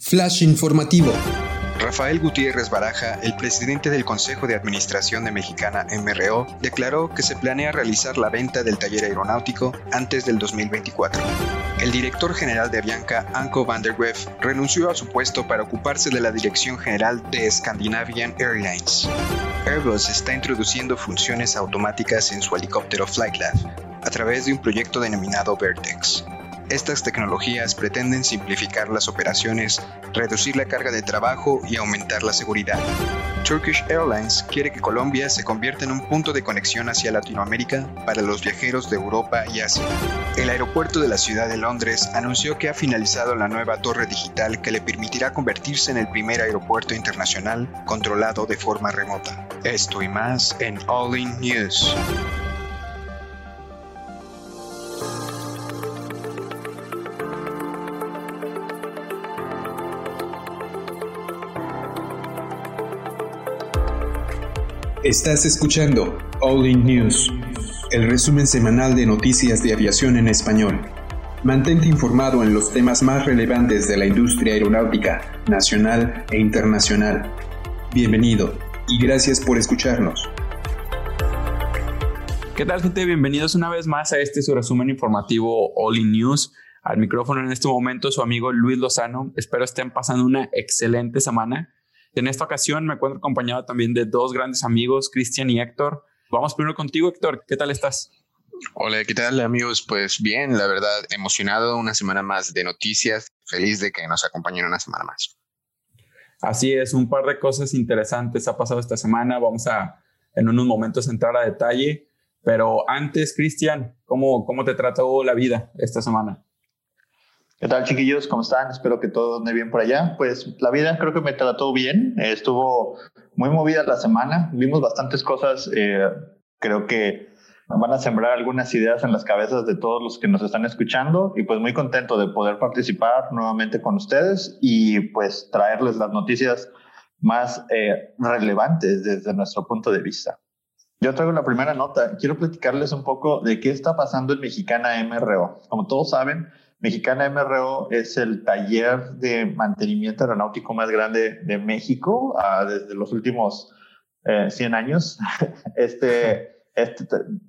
Flash informativo. Rafael Gutiérrez Baraja, el presidente del Consejo de Administración de Mexicana MRO, declaró que se planea realizar la venta del taller aeronáutico antes del 2024. El director general de Avianca, Anko van der Werf, renunció a su puesto para ocuparse de la dirección general de Scandinavian Airlines. Airbus está introduciendo funciones automáticas en su helicóptero Flightlab a través de un proyecto denominado Vertex. Estas tecnologías pretenden simplificar las operaciones, reducir la carga de trabajo y aumentar la seguridad. Turkish Airlines quiere que Colombia se convierta en un punto de conexión hacia Latinoamérica para los viajeros de Europa y Asia. El aeropuerto de la ciudad de Londres anunció que ha finalizado la nueva torre digital que le permitirá convertirse en el primer aeropuerto internacional controlado de forma remota. Esto y más en All In News. Estás escuchando All In News, el resumen semanal de noticias de aviación en español. Mantente informado en los temas más relevantes de la industria aeronáutica, nacional e internacional. Bienvenido y gracias por escucharnos. ¿Qué tal gente? Bienvenidos una vez más a este su resumen informativo All In News. Al micrófono en este momento su amigo Luis Lozano. Espero estén pasando una excelente semana. En esta ocasión me encuentro acompañado también de dos grandes amigos, Cristian y Héctor. Vamos primero contigo, Héctor. ¿Qué tal estás? Hola, ¿qué tal amigos? Pues bien, la verdad, emocionado una semana más de noticias, feliz de que nos acompañen una semana más. Así es, un par de cosas interesantes ha pasado esta semana. Vamos a en unos momentos entrar a detalle. Pero antes, Cristian, ¿cómo, ¿cómo te trató la vida esta semana? ¿Qué tal, chiquillos? ¿Cómo están? Espero que todo ande bien por allá. Pues la vida creo que me trató bien. Estuvo muy movida la semana. Vimos bastantes cosas. Eh, creo que van a sembrar algunas ideas en las cabezas de todos los que nos están escuchando y pues muy contento de poder participar nuevamente con ustedes y pues traerles las noticias más eh, relevantes desde nuestro punto de vista. Yo traigo la primera nota. Quiero platicarles un poco de qué está pasando en Mexicana MRO. Como todos saben, Mexicana MRO es el taller de mantenimiento aeronáutico más grande de México uh, desde los últimos eh, 100 años. Este, este,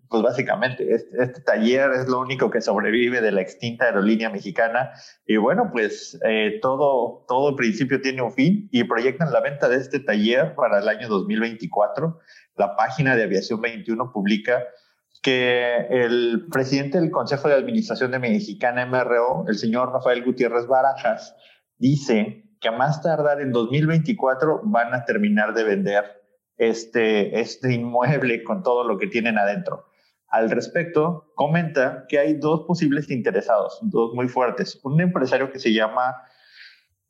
pues básicamente, este, este, taller es lo único que sobrevive de la extinta aerolínea mexicana. Y bueno, pues eh, todo, todo principio tiene un fin y proyectan la venta de este taller para el año 2024. La página de Aviación 21 publica que el presidente del Consejo de Administración de Mexicana MRO, el señor Rafael Gutiérrez Barajas, dice que a más tardar en 2024 van a terminar de vender este, este inmueble con todo lo que tienen adentro. Al respecto, comenta que hay dos posibles interesados, dos muy fuertes. Un empresario que se llama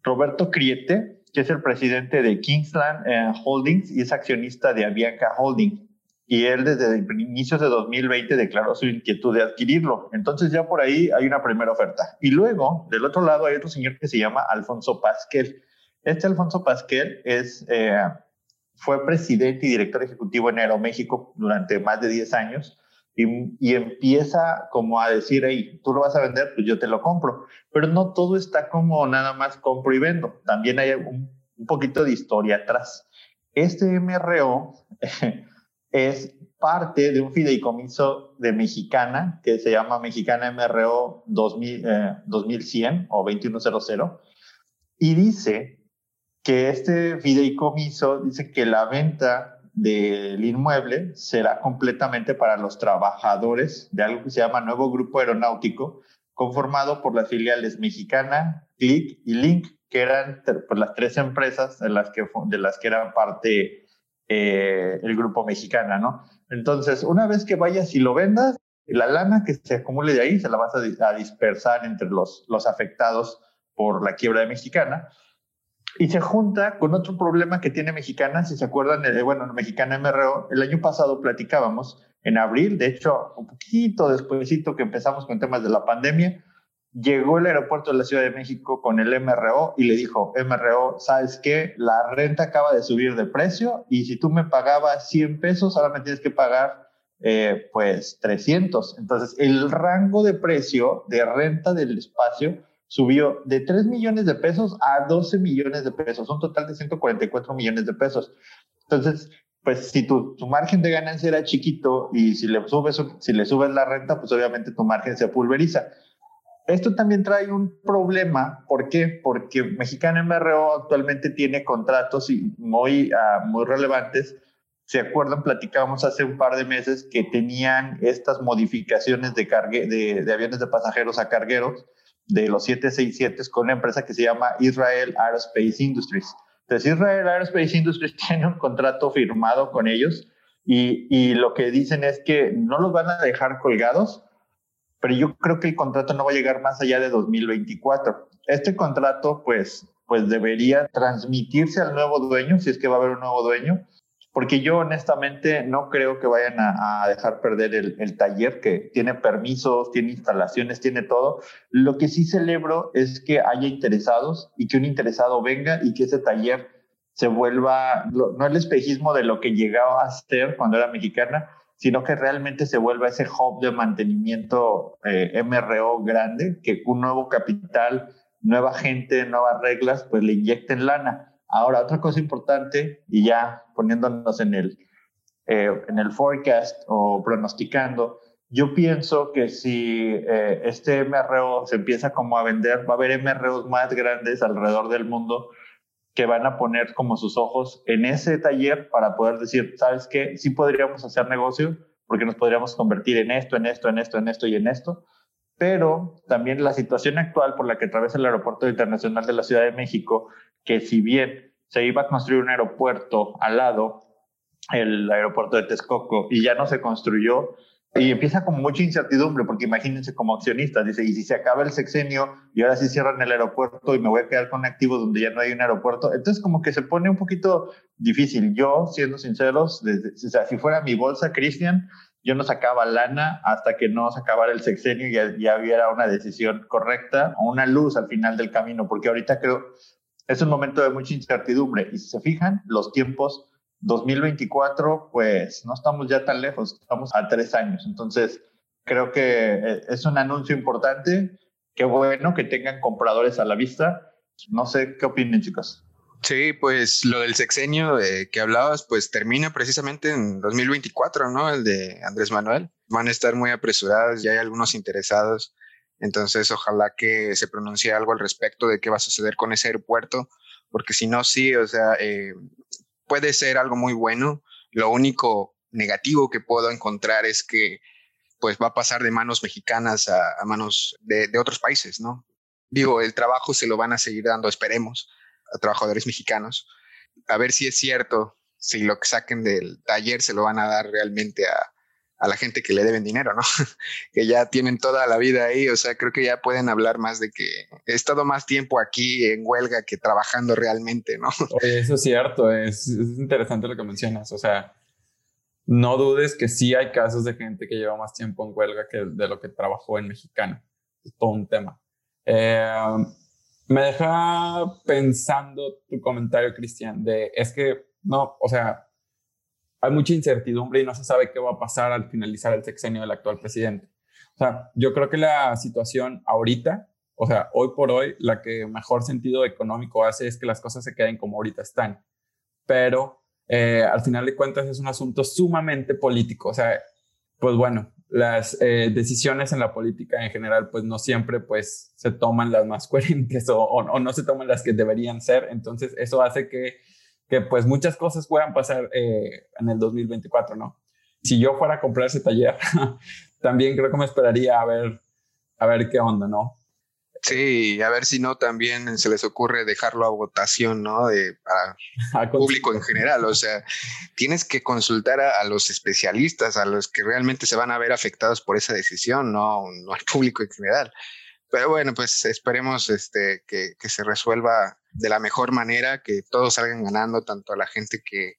Roberto Criete, que es el presidente de Kingsland eh, Holdings y es accionista de Avianca Holding y él desde inicios de 2020 declaró su inquietud de adquirirlo. Entonces ya por ahí hay una primera oferta. Y luego, del otro lado, hay otro señor que se llama Alfonso Pasquel. Este Alfonso Pasquel es, eh, fue presidente y director ejecutivo en Aeroméxico durante más de 10 años y, y, empieza como a decir, hey, tú lo vas a vender, pues yo te lo compro. Pero no todo está como nada más compro y vendo. También hay un, un poquito de historia atrás. Este MRO es parte de un fideicomiso de Mexicana que se llama Mexicana MRO 2000, 2100 o 2100 y dice que este fideicomiso dice que la venta del inmueble será completamente para los trabajadores de algo que se llama Nuevo Grupo Aeronáutico, conformado por las filiales Mexicana, Click y Link, que eran por las tres empresas de las que, de las que eran parte eh, el grupo mexicana, ¿no? Entonces, una vez que vayas y lo vendas, la lana que se acumule de ahí se la vas a, dispersar entre los, los afectados por la quiebra de Mexicana. Y se junta con otro problema que tiene Mexicana, si se acuerdan, de, bueno, Mexicana MRO, el año pasado platicábamos en abril, de hecho, un poquito despuésito que empezamos con temas de la pandemia, llegó el aeropuerto de la Ciudad de México con el MRO y le dijo, MRO, ¿sabes qué? La renta acaba de subir de precio y si tú me pagabas 100 pesos, ahora me tienes que pagar eh, pues 300. Entonces, el rango de precio de renta del espacio subió de 3 millones de pesos a 12 millones de pesos, un total de 144 millones de pesos. Entonces, pues si tu, tu, margen de ganancia era chiquito y si le, subes, si le subes la renta, pues obviamente tu margen se pulveriza. Esto también trae un problema, ¿por qué? Porque Mexicana MRO actualmente tiene contratos muy, uh, muy relevantes. ¿Se acuerdan? Platicábamos hace un par de meses que tenían estas modificaciones de, cargue, de, de aviones de pasajeros a cargueros de los 767 con una empresa que se llama Israel Aerospace Industries. Entonces, Israel Aerospace Industries tiene un contrato firmado con ellos y, y lo que dicen es que no los van a dejar colgados, pero yo creo que el contrato no va a llegar más allá de 2024. Este contrato, pues, pues debería transmitirse al nuevo dueño, si es que va a haber un nuevo dueño, porque yo honestamente no creo que vayan a, dejar perder el, el, taller, que tiene permisos, tiene instalaciones, tiene todo. Lo que sí celebro es que haya interesados y que un interesado venga y que ese taller se vuelva, no el espejismo de lo que llegaba a ser cuando era mexicana, sino que realmente se vuelva ese hub de mantenimiento eh, MRO grande, que un nuevo capital, nueva gente, nuevas reglas, pues le inyecten lana. Ahora, otra cosa importante, y ya poniéndonos en el, eh, en el forecast o pronosticando, yo pienso que si eh, este MRO se empieza como a vender, va a haber MROs más grandes alrededor del mundo que van a poner como sus ojos en ese taller para poder decir, ¿sabes qué? Sí podríamos hacer negocio porque nos podríamos convertir en esto, en esto, en esto, en esto y en esto. Pero también la situación actual por la que atraviesa el Aeropuerto Internacional de la Ciudad de México, que si bien se iba a construir un aeropuerto al lado, el aeropuerto de Texcoco, y ya no se construyó, y empieza con mucha incertidumbre, porque imagínense como accionistas, dice, y si se acaba el sexenio y ahora sí cierran el aeropuerto y me voy a quedar con activos donde ya no hay un aeropuerto, entonces como que se pone un poquito difícil. Yo, siendo sinceros, desde, o sea, si fuera mi bolsa, Cristian, yo no sacaba lana hasta que no se acabara el sexenio y ya, ya hubiera una decisión correcta o una luz al final del camino, porque ahorita creo es un momento de mucha incertidumbre y si se fijan, los tiempos 2024, pues no estamos ya tan lejos, estamos a tres años. Entonces, creo que eh, es un anuncio importante. Qué bueno que tengan compradores a la vista. No sé qué opinan, chicos. Sí, pues lo del sexenio de que hablabas, pues termina precisamente en 2024, ¿no? El de Andrés Manuel. Van a estar muy apresurados, ya hay algunos interesados. Entonces, ojalá que se pronuncie algo al respecto de qué va a suceder con ese aeropuerto, porque si no, sí, o sea, eh, puede ser algo muy bueno. Lo único negativo que puedo encontrar es que pues va a pasar de manos mexicanas a, manos de, de, otros países, ¿no? Digo, el trabajo se lo van a seguir dando, esperemos, a trabajadores mexicanos. A ver si es cierto, si lo que saquen del taller se lo van a dar realmente a, a la gente que le deben dinero, ¿no? que ya tienen toda la vida ahí, o sea, creo que ya pueden hablar más de que he estado más tiempo aquí en huelga que trabajando realmente, ¿no? eso es cierto, es, interesante lo que mencionas, o sea, no dudes que sí hay casos de gente que lleva más tiempo en huelga que de lo que trabajó en mexicano, es todo un tema. Eh, me deja pensando tu comentario, Cristian, de es que, no, o sea, hay mucha incertidumbre y no se sabe qué va a pasar al finalizar el sexenio del actual presidente. O sea, yo creo que la situación ahorita, o sea, hoy por hoy, la que mejor sentido económico hace es que las cosas se queden como ahorita están. Pero eh, al final de cuentas es un asunto sumamente político. O sea, pues bueno, las eh, decisiones en la política en general, pues no siempre pues se toman las más coherentes o, o no se toman las que deberían ser. Entonces, eso hace que que pues muchas cosas puedan pasar eh, en el 2024, ¿no? Si yo fuera a comprar ese taller, también creo que me esperaría a ver, a ver qué onda, ¿no? Sí, a ver si no también se les ocurre dejarlo a votación, ¿no? De, para público en general. O sea, tienes que consultar a, los especialistas, a los que realmente se van a ver afectados por esa decisión, no, no al público en general. Pero bueno, pues esperemos este, que, que se resuelva de la mejor manera, que todos salgan ganando, tanto a la gente que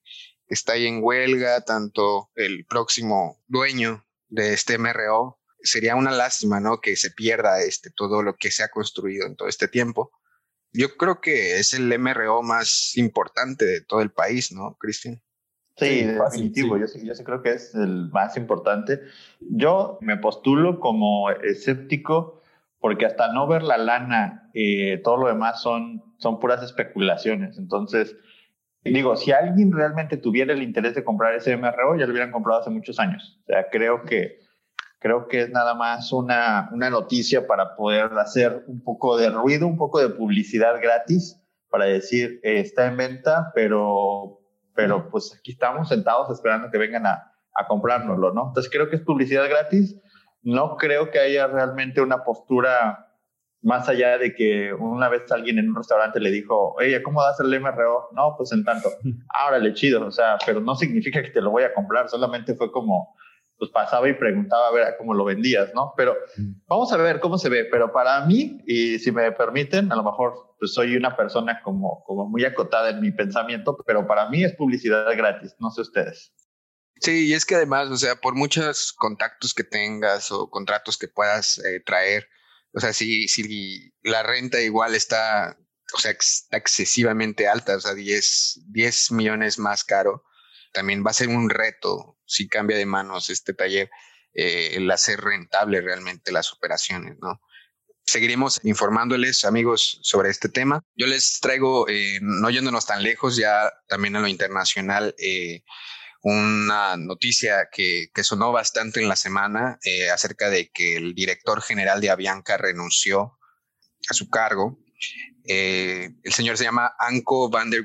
está ahí en huelga, tanto el próximo dueño de este MRO. Sería una lástima, ¿no? Que se pierda este, todo lo que se ha construido en todo este tiempo. Yo creo que es el MRO más importante de todo el país, ¿no, Cristian? Sí, definitivo. Yo, yo sí creo que es el más importante. Yo me postulo como escéptico porque hasta no ver la lana, eh, todo lo demás son, son puras especulaciones. Entonces, digo, si alguien realmente tuviera el interés de comprar ese MRO, ya lo hubieran comprado hace muchos años. O sea, creo que, creo que es nada más una, una noticia para poder hacer un poco de ruido, un poco de publicidad gratis, para decir, eh, está en venta, pero, pero pues aquí estamos sentados esperando que vengan a, a comprárnoslo, ¿no? Entonces creo que es publicidad gratis no creo que haya realmente una postura más allá de que una vez alguien en un restaurante le dijo, oye, ¿cómo das el MRO? No, pues en tanto. Ahora le chido, o sea, pero no significa que te lo voy a comprar, solamente fue como, pues pasaba y preguntaba a ver cómo lo vendías, ¿no? Pero vamos a ver cómo se ve, pero para mí, y si me permiten, a lo mejor pues soy una persona como, como muy acotada en mi pensamiento, pero para mí es publicidad gratis, no sé ustedes. Sí, y es que además, o sea, por muchos contactos que tengas o contratos que puedas eh, traer, o sea, si, si la renta igual está, o sea, excesivamente alta, o sea, 10, 10 millones más caro, también va a ser un reto si cambia de manos este taller, eh, el hacer rentable realmente las operaciones, ¿no? Seguiremos informándoles, amigos, sobre este tema. Yo les traigo, eh, no yéndonos tan lejos, ya también a lo internacional, eh, una noticia que, sonó bastante en la semana eh, acerca de que el director general de Avianca renunció a su cargo. Eh, el señor se llama Anko van der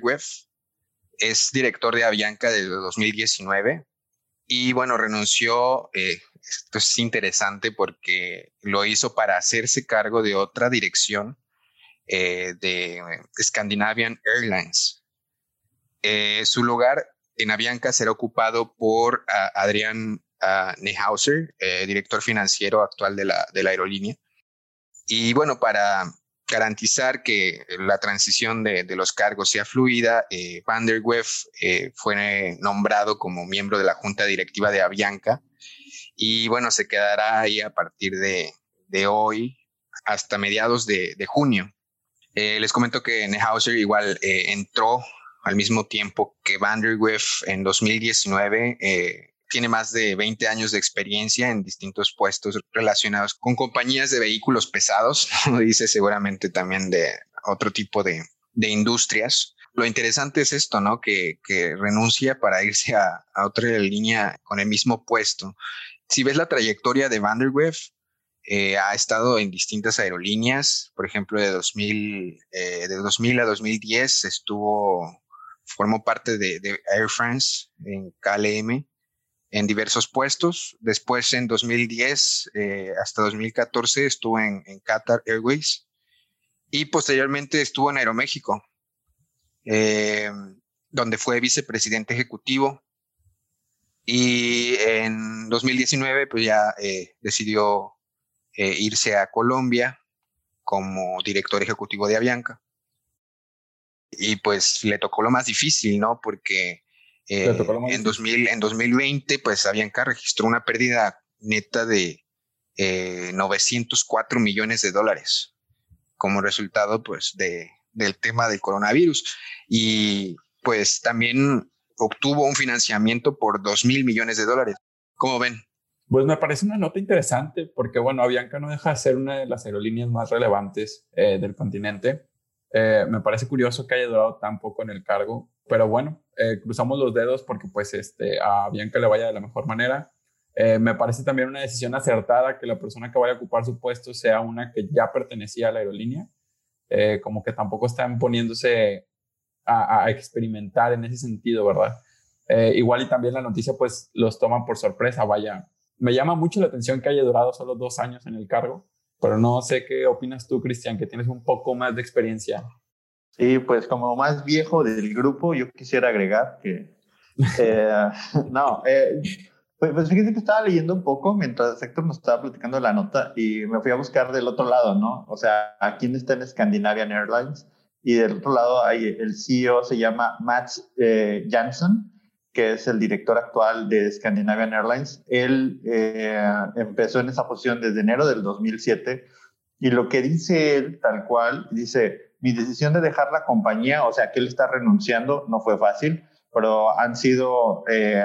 es director de Avianca desde 2019 y bueno, renunció. Eh, esto es interesante porque lo hizo para hacerse cargo de otra dirección de Scandinavian Airlines. su lugar en Avianca será ocupado por uh, Adrián uh, Nehauser, eh, director financiero actual de la, aerolínea. Y bueno, para garantizar que la transición de, los cargos sea fluida, eh, Van der Weff eh, fue nombrado como miembro de la junta directiva de Avianca y bueno, se quedará ahí a partir de, hoy hasta mediados de, junio. Eh, les comento que Nehauser igual entró al mismo tiempo que Van der en 2019 eh, tiene más de 20 años de experiencia en distintos puestos relacionados con compañías de vehículos pesados, dice seguramente también de otro tipo de, industrias. Lo interesante es esto, ¿no? Que, renuncia para irse a, otra línea con el mismo puesto. Si ves la trayectoria de Van der eh, ha estado en distintas aerolíneas, por ejemplo, de 2000, eh, de 2000 a 2010 estuvo formó parte de, Air France en KLM en diversos puestos. Después, en 2010 eh, hasta 2014, estuvo en, Qatar Airways y posteriormente estuvo en Aeroméxico, eh, donde fue vicepresidente ejecutivo. Y en 2019, pues ya eh, decidió irse a Colombia como director ejecutivo de Avianca y pues le tocó lo más difícil, ¿no? Porque eh, en, 2000, en 2020, pues Avianca registró una pérdida neta de eh, 904 millones de dólares como resultado, pues, de, del tema del coronavirus. Y pues también obtuvo un financiamiento por 2 mil millones de dólares. ¿Cómo ven? Pues me parece una nota interesante porque, bueno, Avianca no deja de ser una de las aerolíneas más relevantes eh, del continente eh, me parece curioso que haya durado tan poco en el cargo, pero bueno, eh, cruzamos los dedos porque pues este, a Bianca le vaya de la mejor manera. Eh, me parece también una decisión acertada que la persona que vaya a ocupar su puesto sea una que ya pertenecía a la aerolínea, como que tampoco están poniéndose a, a experimentar en ese sentido, ¿verdad? igual y también la noticia pues los toma por sorpresa, vaya. Me llama mucho la atención que haya durado solo dos años en el cargo, pero no sé qué opinas tú, Cristian, que tienes un poco más de experiencia. Sí, pues como más viejo del grupo, yo quisiera agregar que... Eh, no, eh, pues, pues, fíjate que estaba leyendo un poco mientras Héctor nos estaba platicando la nota y me fui a buscar del otro lado, ¿no? O sea, aquí está en Scandinavian Airlines y del otro lado hay el CEO se llama Matt eh, Jansson que es el director actual de Scandinavian Airlines. Él eh, empezó en esa posición desde enero del 2007 y lo que dice él, tal cual, dice, mi decisión de dejar la compañía, o sea, que él está renunciando, no fue fácil, pero han sido eh,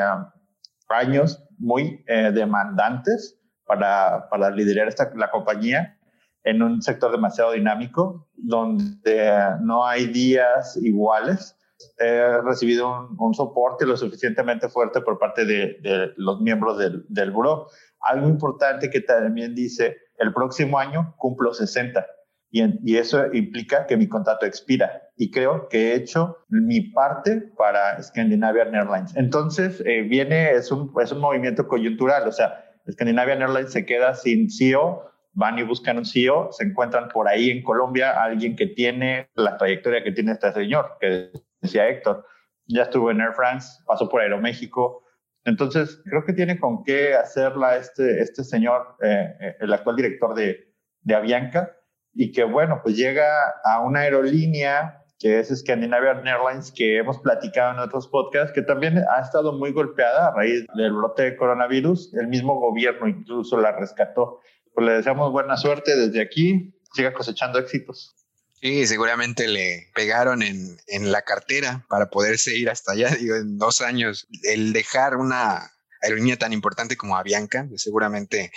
años muy eh, demandantes para, para liderar esta, la compañía. en un sector demasiado dinámico, donde no hay días iguales. He recibido un, soporte lo suficientemente fuerte por parte de, los miembros del, del buró. Algo importante que también dice, el próximo año cumplo 60 y, eso implica que mi contrato expira. Y creo que he hecho mi parte para Scandinavian Airlines. Entonces, eh, viene, es un, es un movimiento coyuntural, o sea, Scandinavian Airlines se queda sin CEO, van y buscan un CEO, se encuentran por ahí en Colombia alguien que tiene la trayectoria que tiene este señor, que decía Héctor. Ya estuvo en Air France, pasó por Aeroméxico. Entonces, creo que tiene con qué hacerla este, este señor, eh, eh, el actual director de, de Avianca y que bueno, pues llega a una aerolínea que es Scandinavian Airlines, que hemos platicado en otros podcasts, que también ha estado muy golpeada a raíz del brote de coronavirus. El mismo gobierno incluso la rescató. Pues le deseamos buena suerte desde aquí, siga cosechando éxitos. Sí, seguramente le pegaron en, en la cartera para poderse ir hasta allá, digo, en dos años. El dejar una aerolínea tan importante como Avianca, seguramente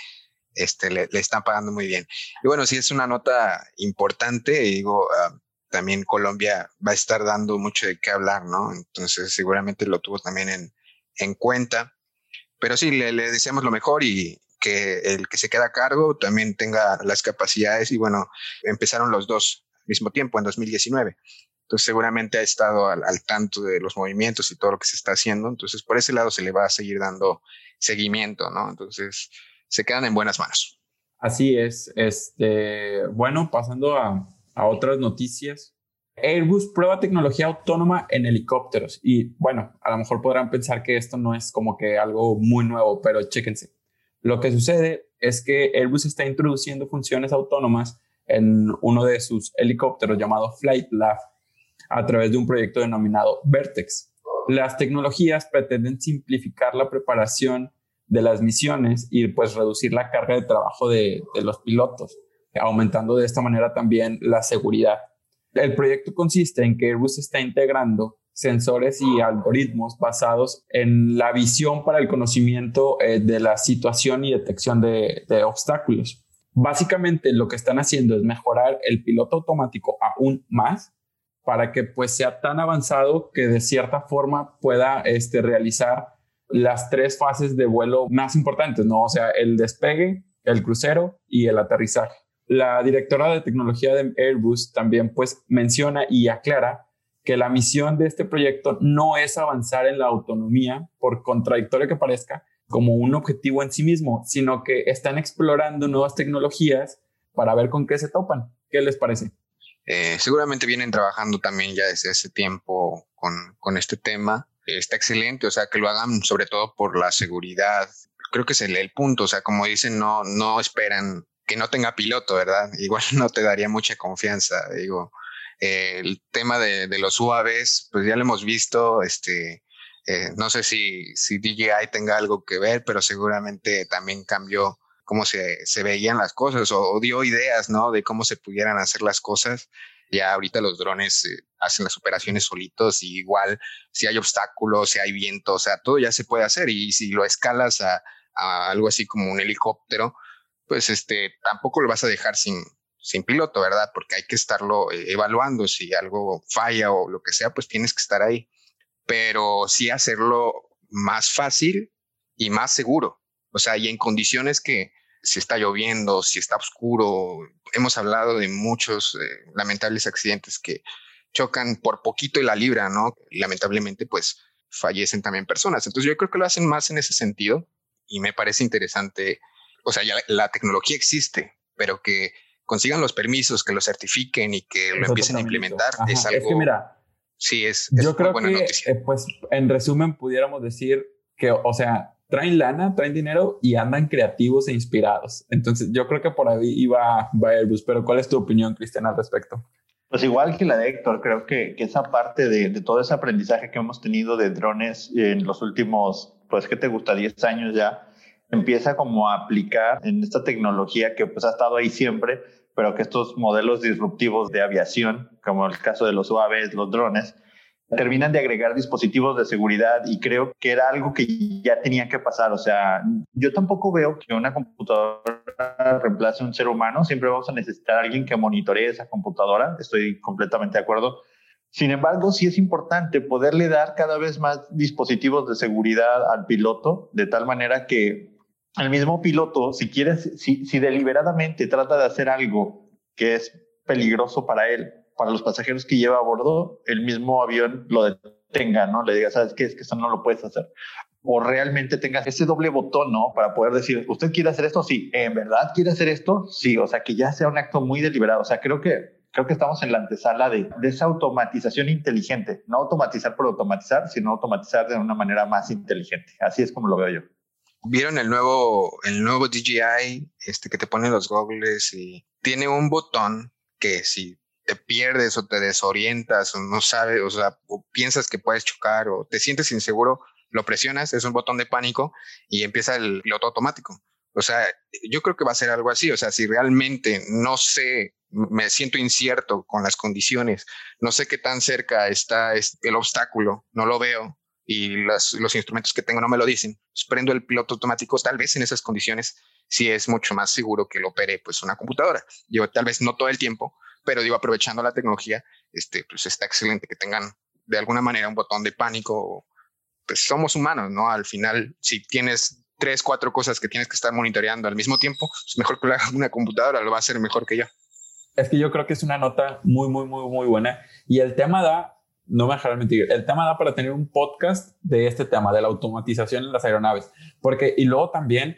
este, le, están pagando muy bien. Y bueno, sí es una nota importante, digo, ah, también Colombia va a estar dando mucho de qué hablar, ¿no? Entonces seguramente lo tuvo también en, en cuenta. Pero sí, le, le, deseamos lo mejor y que el que se queda a cargo también tenga las capacidades y bueno, empezaron los dos mismo tiempo en 2019. Entonces seguramente ha estado al, al, tanto de los movimientos y todo lo que se está haciendo. Entonces por ese lado se le va a seguir dando seguimiento, ¿no? Entonces se quedan en buenas manos. Así es. Este, bueno, pasando a, a otras noticias. Airbus prueba tecnología autónoma en helicópteros. Y bueno, a lo mejor podrán pensar que esto no es como que algo muy nuevo, pero chéquense. Lo que sucede es que Airbus está introduciendo funciones autónomas en uno de sus helicópteros llamado Flight Lab a través de un proyecto denominado Vertex. Las tecnologías pretenden simplificar la preparación de las misiones y pues reducir la carga de trabajo de, los pilotos, aumentando de esta manera también la seguridad. El proyecto consiste en que Airbus está integrando sensores y algoritmos basados en la visión para el conocimiento eh, de la situación y detección de, de, obstáculos. Básicamente lo que están haciendo es mejorar el piloto automático aún más para que pues sea tan avanzado que de cierta forma pueda este, realizar las tres fases de vuelo más importantes, ¿no? O sea, el despegue, el crucero y el aterrizaje. La directora de tecnología de Airbus también pues menciona y aclara que la misión de este proyecto no es avanzar en la autonomía, por contradictorio que parezca, como un objetivo en sí mismo, sino que están explorando nuevas tecnologías para ver con qué se topan. ¿Qué les parece? Eh, seguramente vienen trabajando también ya desde ese tiempo con, con este tema está excelente, o sea, que lo hagan sobre todo por la seguridad. Creo que es el, el punto, o sea, como dicen, no, no esperan que no tenga piloto, ¿verdad? Igual no te daría mucha confianza, digo. Eh, el tema de, de, los UAVs, pues ya lo hemos visto, este, eh, no sé si, si DJI tenga algo que ver, pero seguramente también cambió cómo se, se veían las cosas o, o, dio ideas, ¿no? De cómo se pudieran hacer las cosas. Ya ahorita los drones eh, hacen las operaciones solitos y igual si hay obstáculos, si hay viento, o sea, todo ya se puede hacer y si lo escalas a, algo así como un helicóptero, pues este, tampoco lo vas a dejar sin, sin piloto, ¿verdad? Porque hay que estarlo eh, evaluando. Si algo falla o lo que sea, pues tienes que estar ahí. Pero sí hacerlo más fácil y más seguro. O sea, y en condiciones que, si está lloviendo, si está oscuro. Hemos hablado de muchos eh, lamentables accidentes que chocan por poquito y la libra, ¿no? lamentablemente, pues fallecen también personas. Entonces yo creo que lo hacen más en ese sentido y me parece interesante. O sea, ya la, tecnología existe, pero que consigan los permisos, que lo certifiquen y que lo empiecen a implementar es algo. Es que mira, sí es. yo creo que, eh, pues, en resumen, pudiéramos decir que, o sea, traen lana, traen dinero y andan creativos e inspirados. Entonces, yo creo que por ahí iba, Airbus, pero ¿cuál es tu opinión, Cristian, al respecto? Pues igual que la de Héctor, creo que, que esa parte de, de, todo ese aprendizaje que hemos tenido de drones en los últimos, pues, ¿qué te gusta? 10 años ya, empieza como a aplicar en esta tecnología que pues ha estado ahí siempre, pero que estos modelos disruptivos de aviación, como el caso de los UAVs, los drones, terminan de agregar dispositivos de seguridad y creo que era algo que ya tenía que pasar. O sea, yo tampoco veo que una computadora reemplace a un ser humano, siempre vamos a necesitar a alguien que monitoree esa computadora, estoy completamente de acuerdo. Sin embargo, sí es importante poderle dar cada vez más dispositivos de seguridad al piloto, de tal manera que el mismo piloto, si quieres, si, si deliberadamente trata de hacer algo que es peligroso para él, para los pasajeros que lleva a bordo, el mismo avión lo detenga, ¿no? Le diga, ¿sabes qué? Es que eso no lo puedes hacer. O realmente tengas ese doble botón, ¿no? Para poder decir, ¿usted quiere hacer esto? Sí. ¿En verdad quiere hacer esto? Sí. O sea, que ya sea un acto muy deliberado. O sea, creo que creo que estamos en la antesala de, de, esa automatización inteligente. No automatizar por automatizar, sino automatizar de una manera más inteligente. Así es como lo veo yo. ¿Vieron el nuevo, el nuevo DJI este, que te pone los goggles y tiene un botón que si te pierdes o te desorientas o no sabes, o sea, o piensas que puedes chocar o te sientes inseguro, lo presionas, es un botón de pánico y empieza el piloto automático. O sea, yo creo que va a ser algo así. O sea, si realmente no sé, me siento incierto con las condiciones, no sé qué tan cerca está el obstáculo, no lo veo y los instrumentos que tengo no me lo dicen, pues prendo el piloto automático, tal vez en esas condiciones sí es mucho más seguro que lo opere pues una computadora. Yo tal vez no todo el tiempo, pero digo, aprovechando la tecnología, este, pues está excelente que tengan de alguna manera un botón de pánico. Pues somos humanos, ¿no? Al final, si tienes tres, cuatro cosas que tienes que estar monitoreando al mismo tiempo, pues mejor que lo haga una computadora, lo va a hacer mejor que yo. Es que yo creo que es una nota muy, muy, muy, muy buena. Y el tema da, no me dejarán mentir, el tema da para tener un podcast de este tema, de la automatización en las aeronaves. Porque, y luego también,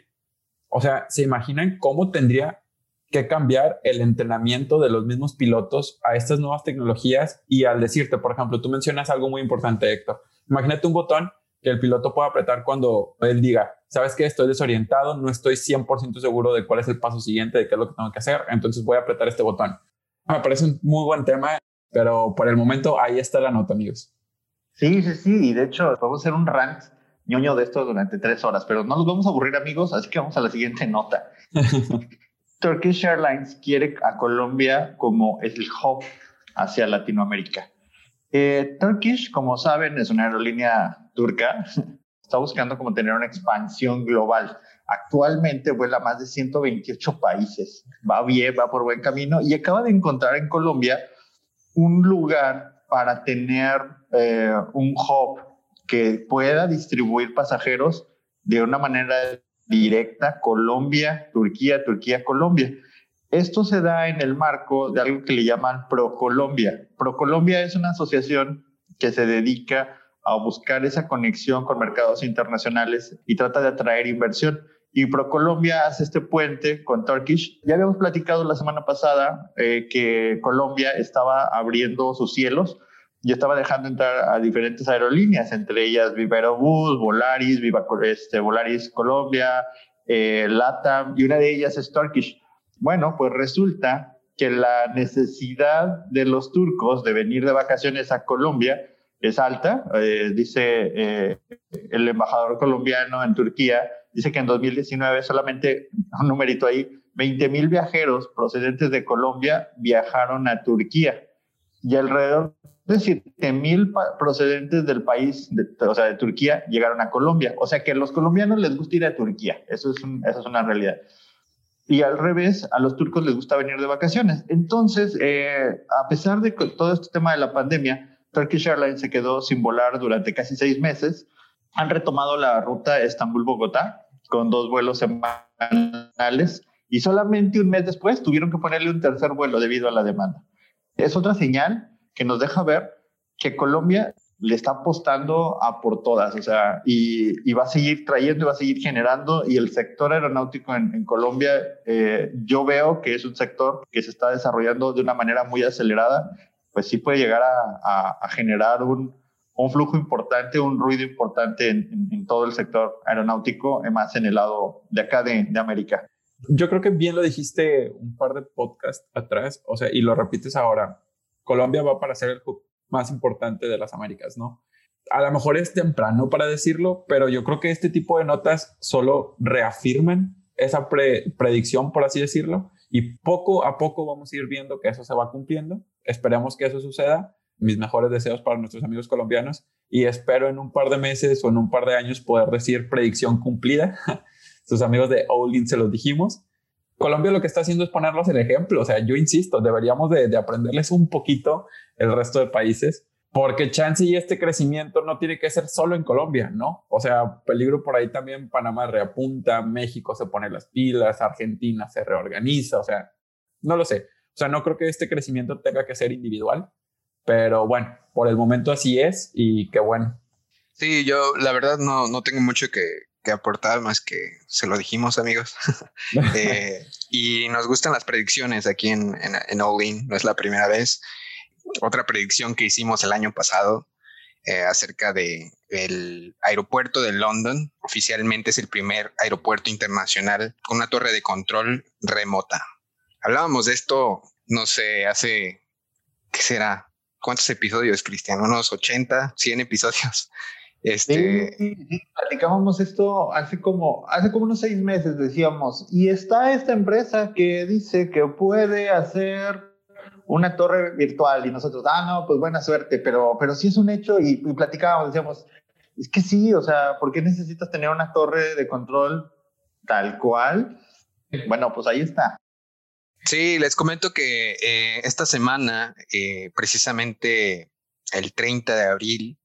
o sea, ¿se imaginan cómo tendría que cambiar el entrenamiento de los mismos pilotos a estas nuevas tecnologías? Y al decirte, por ejemplo, tú mencionas algo muy importante, Héctor. Imagínate un botón que el piloto pueda apretar cuando él diga, sabes que estoy desorientado, no estoy 100% seguro de cuál es el paso siguiente, de qué es lo que tengo que hacer, entonces voy a apretar este botón. Me parece un muy buen tema, pero por el momento ahí está la nota, amigos. Sí, sí, sí, y de hecho podemos hacer un rant ñoño de esto durante tres horas, pero no nos vamos a aburrir, amigos, así que vamos a la siguiente nota. Turkish Airlines quiere a Colombia como el hub hacia Latinoamérica. Eh, Turkish, como saben, es una aerolínea turca. Está buscando como tener una expansión global. Actualmente vuela a más de 128 países. Va bien, va por buen camino y acaba de encontrar en Colombia un lugar para tener eh, un hub que pueda distribuir pasajeros de una manera directa Colombia, Turquía, Turquía, Colombia. Esto se da en el marco de algo que le llaman ProColombia. ProColombia es una asociación que se dedica a buscar esa conexión con mercados internacionales y trata de atraer inversión. Y ProColombia hace este puente con Turkish. Ya habíamos platicado la semana pasada eh, que Colombia estaba abriendo sus cielos y estaba dejando entrar a diferentes aerolíneas, entre ellas Viva Aerobús, Volaris, Viva este, Volaris Colombia, eh, LATAM, y una de ellas es Turkish. Bueno, pues resulta que la necesidad de los turcos de venir de vacaciones a Colombia es alta. Eh, dice eh, el embajador colombiano en Turquía, dice que en 2019 solamente, un numerito ahí, 20 mil viajeros procedentes de Colombia viajaron a Turquía y alrededor de 7 mil procedentes del país, o sea, de Turquía, llegaron a Colombia. O sea que a los colombianos les gusta ir a Turquía, eso es, eso es una realidad. Y al revés, a los turcos les gusta venir de vacaciones. Entonces, eh, a pesar de todo este tema de la pandemia, Turkish Airlines se quedó sin volar durante casi seis meses. Han retomado la ruta Estambul-Bogotá con dos vuelos semanales y solamente un mes después tuvieron que ponerle un tercer vuelo debido a la demanda. Es otra señal que nos deja ver que Colombia le está apostando a por todas, o sea, y, va a seguir trayendo y va a seguir generando, y el sector aeronáutico en, Colombia, eh, yo veo que es un sector que se está desarrollando de una manera muy acelerada, pues sí puede llegar a, generar un, un, flujo importante, un ruido importante en, todo el sector aeronáutico, más en el lado de acá de, de América. Yo creo que bien lo dijiste un par de podcasts atrás, o sea, y lo repites ahora Colombia va para ser el hub más importante de las Américas, ¿no? A lo mejor es temprano para decirlo, pero yo creo que este tipo de notas solo reafirman esa predicción, por así decirlo, y poco a poco vamos a ir viendo que eso se va cumpliendo. Esperemos que eso suceda. Mis mejores deseos para nuestros amigos colombianos y espero en un par de meses o en un par de años poder decir predicción cumplida. Sus amigos de Olin se los dijimos. Colombia lo que está haciendo es ponerlos el ejemplo. O sea, yo insisto, deberíamos de, de aprenderles un poquito el resto de países porque chance y este crecimiento no tiene que ser solo en Colombia, ¿no? O sea, peligro por ahí también Panamá reapunta, México se pone las pilas, Argentina se reorganiza, o sea, no lo sé. O sea, no creo que este crecimiento tenga que ser individual, pero bueno, por el momento así es y qué bueno. Sí, yo la verdad no, no tengo mucho que, que aportar más que se lo dijimos amigos. eh, y nos gustan las predicciones aquí en, en, en All In, no es la primera vez otra predicción que hicimos el año pasado eh, acerca de el aeropuerto de London. Oficialmente es el primer aeropuerto internacional con una torre de control remota. Hablábamos de esto, no sé, hace, ¿qué será? ¿Cuántos episodios, Cristian? ¿Unos 80, 100 episodios? Este... Sí, platicábamos esto hace como, hace como unos seis meses, decíamos, y está esta empresa que dice que puede hacer una torre virtual y nosotros, ah, no, pues buena suerte, pero, pero sí es un hecho y, y platicábamos, decíamos, es que sí, o sea, ¿por qué necesitas tener una torre de control tal cual? Bueno, pues ahí está. Sí, les comento que eh, esta semana, eh, precisamente el 30 de abril,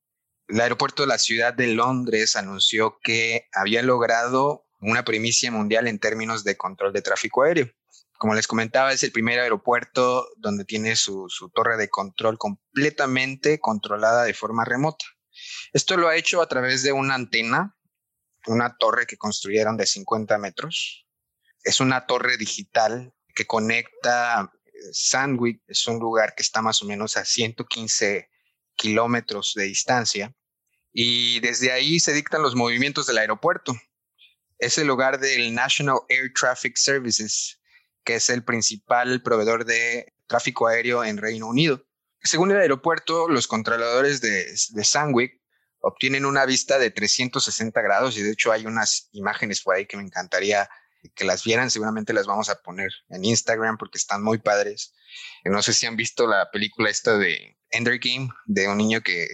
el aeropuerto de la ciudad de Londres anunció que había logrado una primicia mundial en términos de control de tráfico aéreo. Como les comentaba, es el primer aeropuerto donde tiene su, torre de control completamente controlada de forma remota. Esto lo ha hecho a través de una antena, una torre que construyeron de 50 metros. Es una torre digital que conecta eh, Sandwich, es un lugar que está más o menos a 115 kilómetros de distancia, y desde ahí se dictan los movimientos del aeropuerto. Es el lugar del National Air Traffic Services, que es el principal proveedor de tráfico aéreo en Reino Unido. Según el aeropuerto, los controladores de, de Sandwich obtienen una vista de 360 grados y de hecho hay unas imágenes por ahí que me encantaría que las vieran, seguramente las vamos a poner en Instagram porque están muy padres. No sé si han visto la película esta de Ender Game, de un niño que,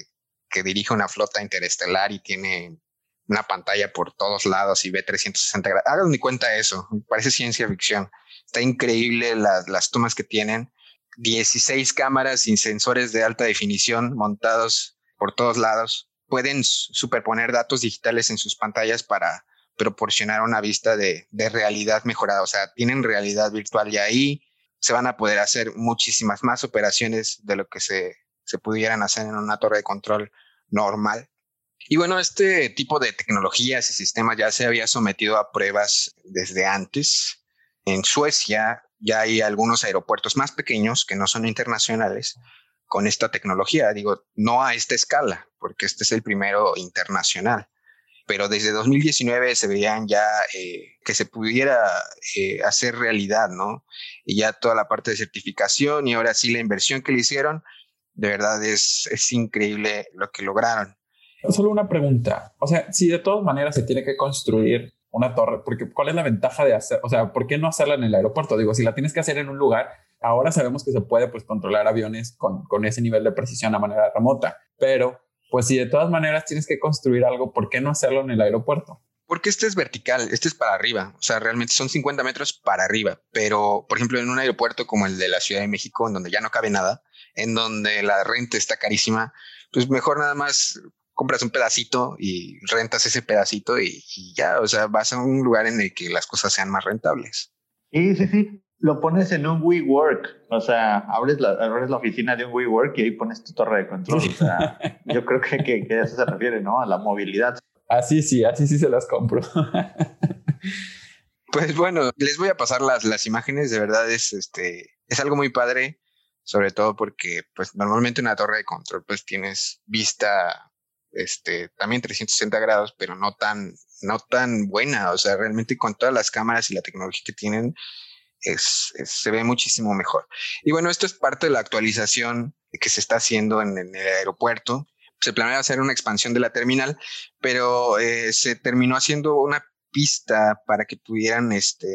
que dirige una flota interestelar y tiene una pantalla por todos lados y ve 360 grados. Hagan ni cuenta eso, parece ciencia ficción. Está increíble las, las tomas que tienen. 16 cámaras sin sensores de alta definición montados por todos lados. Pueden superponer datos digitales en sus pantallas para proporcionar una vista de, de realidad mejorada. O sea, tienen realidad virtual y ahí se van a poder hacer muchísimas más operaciones de lo que se, se pudieran hacer en una torre de control normal. Y bueno, este tipo de tecnologías y sistemas ya se había sometido a pruebas desde antes. En Suecia ya hay algunos aeropuertos más pequeños que no son internacionales con esta tecnología. Digo, no a esta escala, porque este es el primero internacional. Pero desde 2019 se veían ya eh, que se pudiera eh, hacer realidad, ¿no? Y ya toda la parte de certificación y ahora sí la inversión que le hicieron, de verdad es, es increíble lo que lograron. Solo una pregunta. O sea, si de todas maneras se tiene que construir una torre, porque ¿cuál es la ventaja de hacer, o sea, ¿por qué no hacerla en el aeropuerto? Digo, si la tienes que hacer en un lugar, ahora sabemos que se puede pues controlar aviones con, con ese nivel de precisión a manera remota, pero pues si de todas maneras tienes que construir algo, ¿por qué no hacerlo en el aeropuerto? Porque este es vertical, este es para arriba, o sea, realmente son 50 metros para arriba, pero por ejemplo en un aeropuerto como el de la Ciudad de México, en donde ya no cabe nada, en donde la renta está carísima, pues mejor nada más compras un pedacito y rentas ese pedacito y, ya, o sea, vas a un lugar en el que las cosas sean más rentables. Sí, sí, sí. Lo pones en un WeWork, o sea, abres la, abres la oficina de un WeWork y ahí pones tu torre de control. O sea, yo creo que, que, que, a eso se refiere, ¿no? A la movilidad. Así sí, así sí se las compro. pues bueno, les voy a pasar las, las imágenes, de verdad es, este, es algo muy padre, sobre todo porque pues normalmente una torre de control pues tienes vista este, también 360 grados, pero no tan, no tan buena. O sea, realmente con todas las cámaras y la tecnología que tienen, es, se ve muchísimo mejor. Y bueno, esto es parte de la actualización que se está haciendo en, el aeropuerto. Se planea hacer una expansión de la terminal, pero eh, se terminó haciendo una pista para que pudieran este,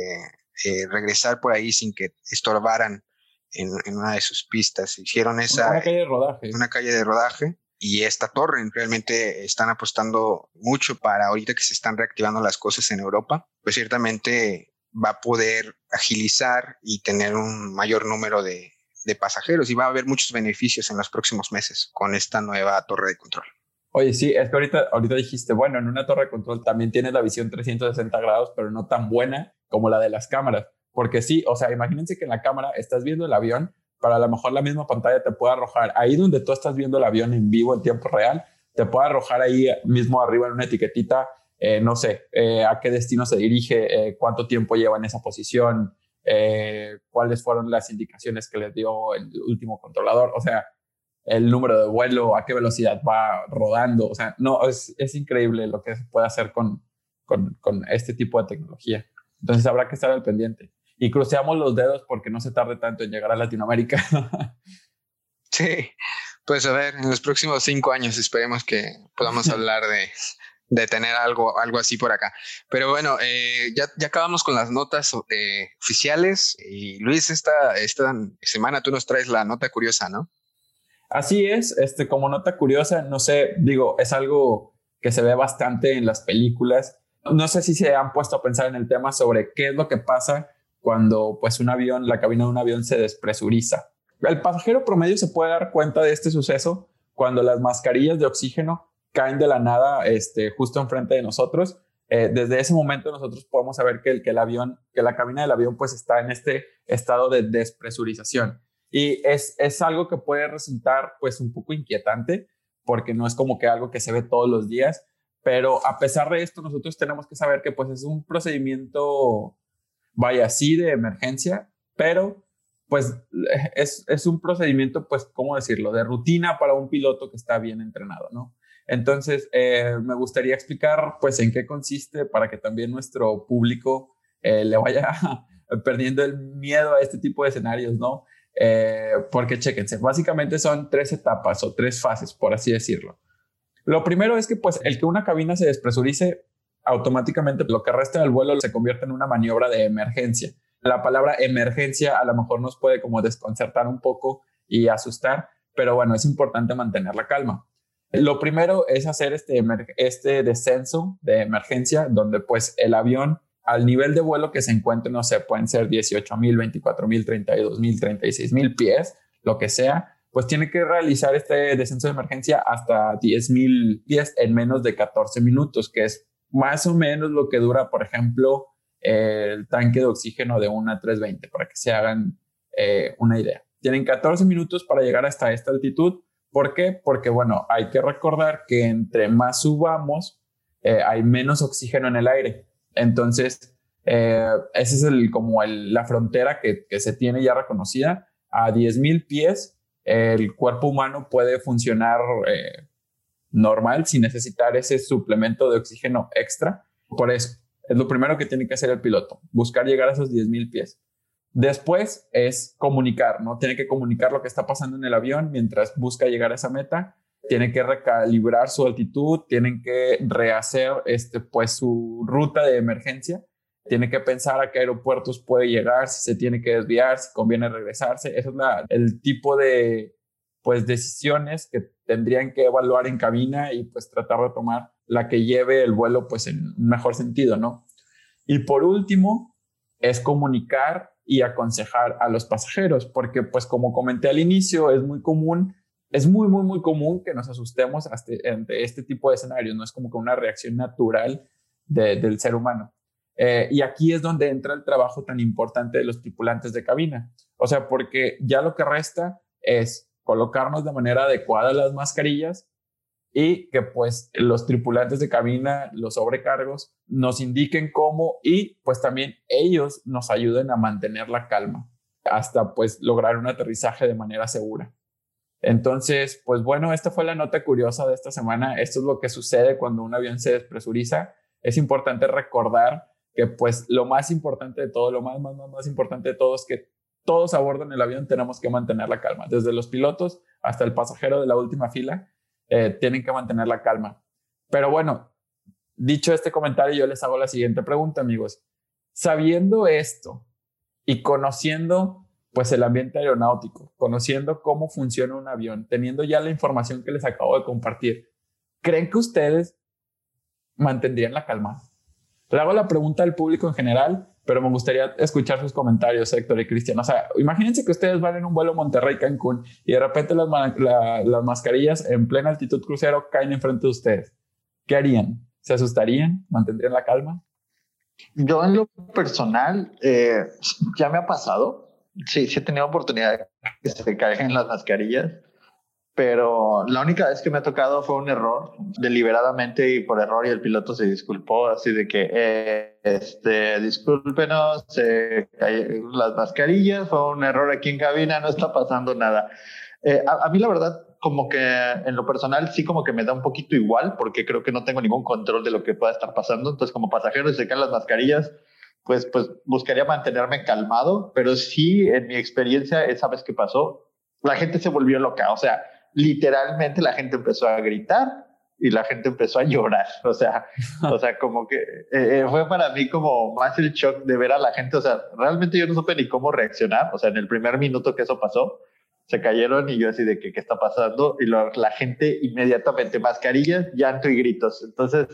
eh, regresar por ahí sin que estorbaran en, en, una de sus pistas. Hicieron esa... Una calle de rodaje. Una calle de rodaje y esta torre. Realmente están apostando mucho para ahorita que se están reactivando las cosas en Europa. Pues ciertamente va a poder agilizar y tener un mayor número de, de pasajeros y va a haber muchos beneficios en los próximos meses con esta nueva torre de control. Oye, sí, es que ahorita, ahorita dijiste, bueno, en una torre de control también tienes la visión 360 grados, pero no tan buena como la de las cámaras. Porque sí, o sea, imagínense que en la cámara estás viendo el avión, pero a lo mejor la misma pantalla te puede arrojar ahí donde tú estás viendo el avión en vivo en tiempo real, te puede arrojar ahí mismo arriba en una etiquetita, eh, no sé, eh, a qué destino se dirige, eh, cuánto tiempo lleva en esa posición, cuáles fueron las indicaciones que les dio el último controlador. O sea, el número de vuelo, a qué velocidad va rodando. O sea, no, es, es increíble lo que se puede hacer con, con, con, este tipo de tecnología. Entonces habrá que estar al pendiente. Y cruceamos los dedos porque no se tarde tanto en llegar a Latinoamérica. sí, pues a ver, en los próximos cinco años esperemos que podamos hablar de, de tener algo, algo así por acá. Pero bueno, eh, ya, ya, acabamos con las notas eh, oficiales. Y Luis, esta, esta semana tú nos traes la nota curiosa, ¿no? Así es, este, como nota curiosa, no sé, digo, es algo que se ve bastante en las películas. No sé si se han puesto a pensar en el tema sobre qué es lo que pasa cuando pues un avión, la cabina de un avión se despresuriza. El pasajero promedio se puede dar cuenta de este suceso cuando las mascarillas de oxígeno caen de la nada este, justo enfrente de nosotros. Eh, desde ese momento nosotros podemos saber que el, que el avión, que la cabina del avión pues está en este estado de despresurización. Y es, es algo que puede resultar pues un poco inquietante porque no es como que algo que se ve todos los días, pero a pesar de esto nosotros tenemos que saber que pues es un procedimiento, vaya, sí de emergencia, pero pues es, es un procedimiento pues, ¿cómo decirlo?, de rutina para un piloto que está bien entrenado, ¿no? Entonces, eh, me gustaría explicar pues en qué consiste para que también nuestro público eh, le vaya perdiendo el miedo a este tipo de escenarios, ¿no? Eh, porque chequense, básicamente son tres etapas o tres fases, por así decirlo. Lo primero es que pues el que una cabina se despresurice, automáticamente lo que resta del vuelo se convierte en una maniobra de emergencia. La palabra emergencia a lo mejor nos puede como desconcertar un poco y asustar, pero bueno, es importante mantener la calma. Lo primero es hacer este, este descenso de emergencia donde pues el avión al nivel de vuelo que se encuentre, no sé, pueden ser 18 mil, 24 mil, 32 mil, 36 mil pies, lo que sea, pues tiene que realizar este descenso de emergencia hasta 10 mil pies en menos de 14 minutos, que es más o menos lo que dura, por ejemplo, el tanque de oxígeno de una 320, para que se hagan eh, una idea. Tienen 14 minutos para llegar hasta esta altitud. ¿Por qué? Porque, bueno, hay que recordar que entre más subamos, eh, hay menos oxígeno en el aire. Entonces, eh, esa es el, como la frontera que, se tiene ya reconocida. A 10.000 pies, el cuerpo humano puede funcionar eh, normal sin necesitar ese suplemento de oxígeno extra. Por eso, es lo primero que tiene que hacer el piloto, buscar llegar a esos 10.000 pies. Después es comunicar, ¿no? Tiene que comunicar lo que está pasando en el avión mientras busca llegar a esa meta tienen que recalibrar su altitud, tienen que rehacer este, pues, su ruta de emergencia, tienen que pensar a qué aeropuertos puede llegar, si se tiene que desviar, si conviene regresarse. Eso es el tipo de pues, decisiones que tendrían que evaluar en cabina y pues tratar de tomar la que lleve el vuelo pues en mejor sentido, ¿no? Y por último, es comunicar y aconsejar a los pasajeros, porque pues como comenté al inicio, es muy común es muy, muy, muy común que nos asustemos ante este tipo de escenarios, no es como que una reacción natural del ser humano. Eh, y aquí es donde entra el trabajo tan importante de los tripulantes de cabina. O sea, porque ya lo que resta es colocarnos de manera adecuada las mascarillas y que pues los tripulantes de cabina, los sobrecargos, nos indiquen cómo y pues también ellos nos ayuden a mantener la calma hasta pues lograr un aterrizaje de manera segura. Entonces, pues bueno, esta fue la nota curiosa de esta semana. Esto es lo que sucede cuando un avión se despresuriza. Es importante recordar que pues lo más importante de todo, lo más, más, más, importante de todo es que todos a bordo en el avión tenemos que mantener la calma. Desde los pilotos hasta el pasajero de la última fila eh, tienen que mantener la calma. Pero bueno, dicho este comentario, yo les hago la siguiente pregunta, amigos. Sabiendo esto y conociendo pues el ambiente aeronáutico, conociendo cómo funciona un avión, teniendo ya la información que les acabo de compartir, ¿creen que ustedes mantendrían la calma? Le hago la pregunta al público en general pero me gustaría escuchar sus comentarios, Héctor y Cristian. O sea, imagínense que ustedes van en un vuelo Monterrey-Cancún y de repente las, las mascarillas en plena altitud crucero caen enfrente de ustedes. ¿Qué harían? ¿Se asustarían? ¿Mantendrían la calma? Yo en lo personal, eh, ya me ha pasado. Sí, sí he tenido oportunidad de que se caigan las mascarillas pero la única vez que me ha tocado fue un error, deliberadamente y por error, y el piloto se disculpó, así de que, eh, este, discúlpenos, se las mascarillas, fue un error aquí en cabina, no está pasando nada. Eh, a, mí la verdad, como que en lo personal sí como que me da un poquito igual, porque creo que no tengo ningún control de lo que pueda estar pasando, entonces como pasajero se caen las mascarillas, pues, pues buscaría mantenerme calmado, pero sí, en mi experiencia, esa vez que pasó, la gente se volvió loca, o sea, literalmente la gente empezó a gritar y la gente empezó a llorar. O sea, o sea, como que eh, eh, fue para mí como más el shock de ver a la gente. O sea, realmente yo no supe ni cómo reaccionar. O sea, en el primer minuto que eso pasó, se cayeron y yo así de que qué está pasando. Y la gente inmediatamente mascarillas, llanto y gritos. Entonces,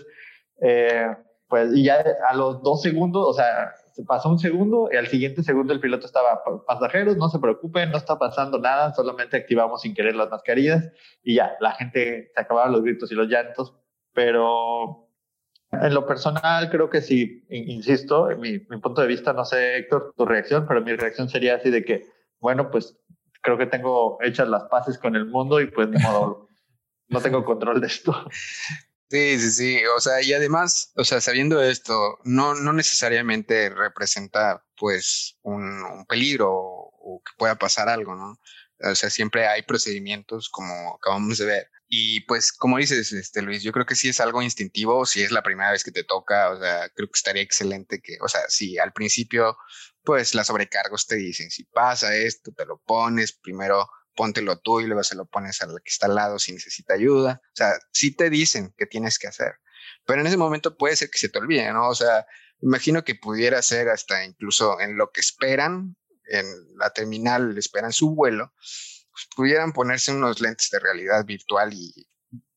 eh, pues, y ya a los dos segundos, o sea, pasó un segundo y al siguiente segundo el piloto estaba, pasajeros, no se preocupen, no está pasando nada, solamente activamos sin querer las mascarillas y ya, la gente se acababan los gritos y los llantos, pero en lo personal creo que sí, insisto, en mi, punto de vista, no sé Héctor, tu reacción, pero mi reacción sería así de que, bueno, pues creo que tengo hechas las paces con el mundo y pues no tengo control de esto. Sí, sí, sí. O sea, y además, o sea, sabiendo esto, no, no necesariamente representa pues un, peligro o, que pueda pasar algo, ¿no? O sea, siempre hay procedimientos como acabamos de ver. Y pues, como dices, este Luis, yo creo que sí es algo instintivo, si es la primera vez que te toca, o sea, creo que estaría excelente que, o sea, si al principio, pues las sobrecargos te dicen, si pasa esto, te lo pones, primero póntelo tú y luego se lo pones al que está al lado si necesita ayuda. O sea, sí te dicen que tienes que hacer, pero en ese momento puede ser que se te olvide, ¿no? O sea, imagino que pudiera ser hasta incluso en lo que esperan, en la terminal esperan su vuelo, pues pudieran ponerse unos lentes de realidad virtual y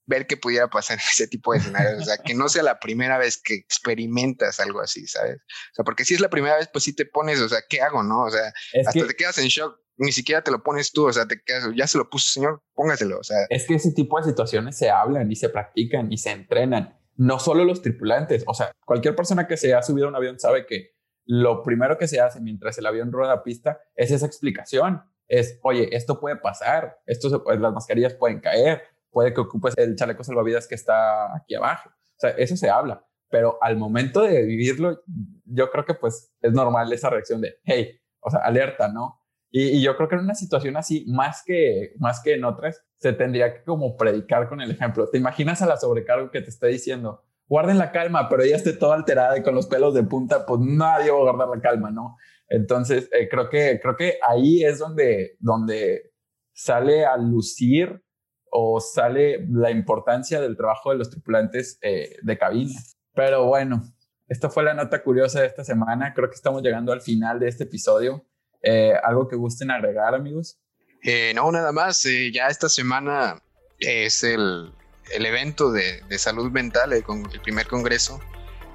ver qué pudiera pasar en ese tipo de escenarios. O sea, que no sea la primera vez que experimentas algo así, ¿sabes? O sea, porque si es la primera vez, pues sí te pones, o sea, ¿qué hago, no? O sea, hasta te quedas en shock ni siquiera te lo pones tú, o sea, te quedas, ya se lo puso señor, póngaselo, o sea. Es que ese tipo de situaciones se hablan y se practican y se entrenan, no solo los tripulantes, o sea, cualquier persona que se ha subido a un avión sabe que lo primero que se hace mientras el avión rueda a pista es esa explicación, es, oye, esto puede pasar, esto las mascarillas pueden caer, puede que ocupes el chaleco salvavidas que está aquí abajo, o sea, eso se habla, pero al momento de vivirlo, yo creo que pues es normal esa reacción de, hey, o sea, alerta, ¿no? Y, yo creo que en una situación así, más que, más que en otras, se tendría que como predicar con el ejemplo. ¿Te imaginas a la sobrecargo que te está diciendo? Guarden la calma, pero ella esté toda alterada y con los pelos de punta, pues nadie va a guardar la calma, ¿no? Entonces, eh, creo, que, creo que ahí es donde, donde sale a lucir o sale la importancia del trabajo de los tripulantes eh, de cabina. Pero bueno, esta fue la nota curiosa de esta semana. Creo que estamos llegando al final de este episodio. Eh, ¿Algo que gusten agregar, amigos? Eh, no, nada más. Eh, ya esta semana es el, el evento de, de, salud mental, el, el, primer congreso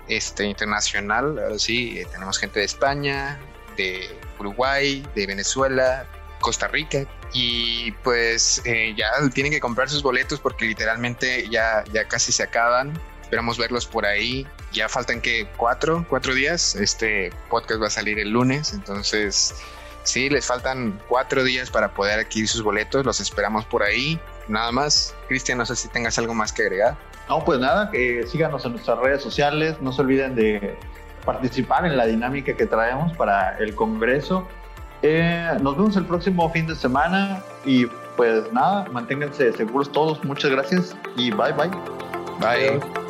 este, internacional. Ahora sí, tenemos gente de España, de Uruguay, de Venezuela, Costa Rica. Y pues ya tienen que comprar sus boletos porque literalmente ya, ya casi se acaban. Esperamos verlos por ahí. Ya faltan que cuatro, cuatro días. Este podcast va a salir el lunes, entonces Sí, les faltan cuatro días para poder adquirir sus boletos. Los esperamos por ahí. Nada más. Cristian, no sé si tengas algo más que agregar. No, pues nada, que síganos en nuestras redes sociales. No se olviden de participar en la dinámica que traemos para el Congreso. Eh, nos vemos el próximo fin de semana y pues nada, manténganse seguros todos. Muchas gracias y bye bye. Bye.